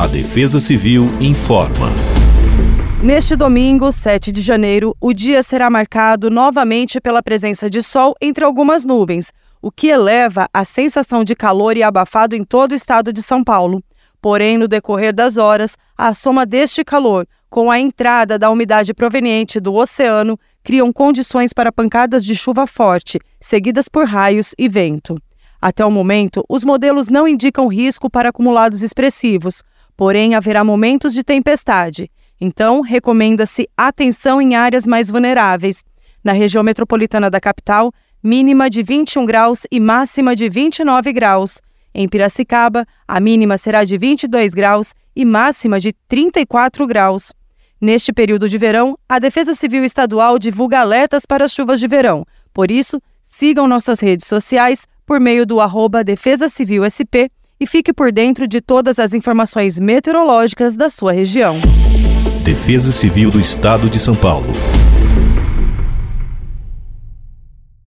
A Defesa Civil informa. Neste domingo, 7 de janeiro, o dia será marcado novamente pela presença de sol entre algumas nuvens, o que eleva a sensação de calor e abafado em todo o estado de São Paulo. Porém, no decorrer das horas, a soma deste calor, com a entrada da umidade proveniente do oceano, criam condições para pancadas de chuva forte, seguidas por raios e vento. Até o momento, os modelos não indicam risco para acumulados expressivos, porém haverá momentos de tempestade. Então, recomenda-se atenção em áreas mais vulneráveis. Na região metropolitana da capital, mínima de 21 graus e máxima de 29 graus. Em Piracicaba, a mínima será de 22 graus e máxima de 34 graus. Neste período de verão, a Defesa Civil Estadual divulga alertas para as chuvas de verão. Por isso, sigam nossas redes sociais por meio do arroba Defesa Civil SP e fique por dentro de todas as informações meteorológicas da sua região. Defesa Civil do Estado de São Paulo.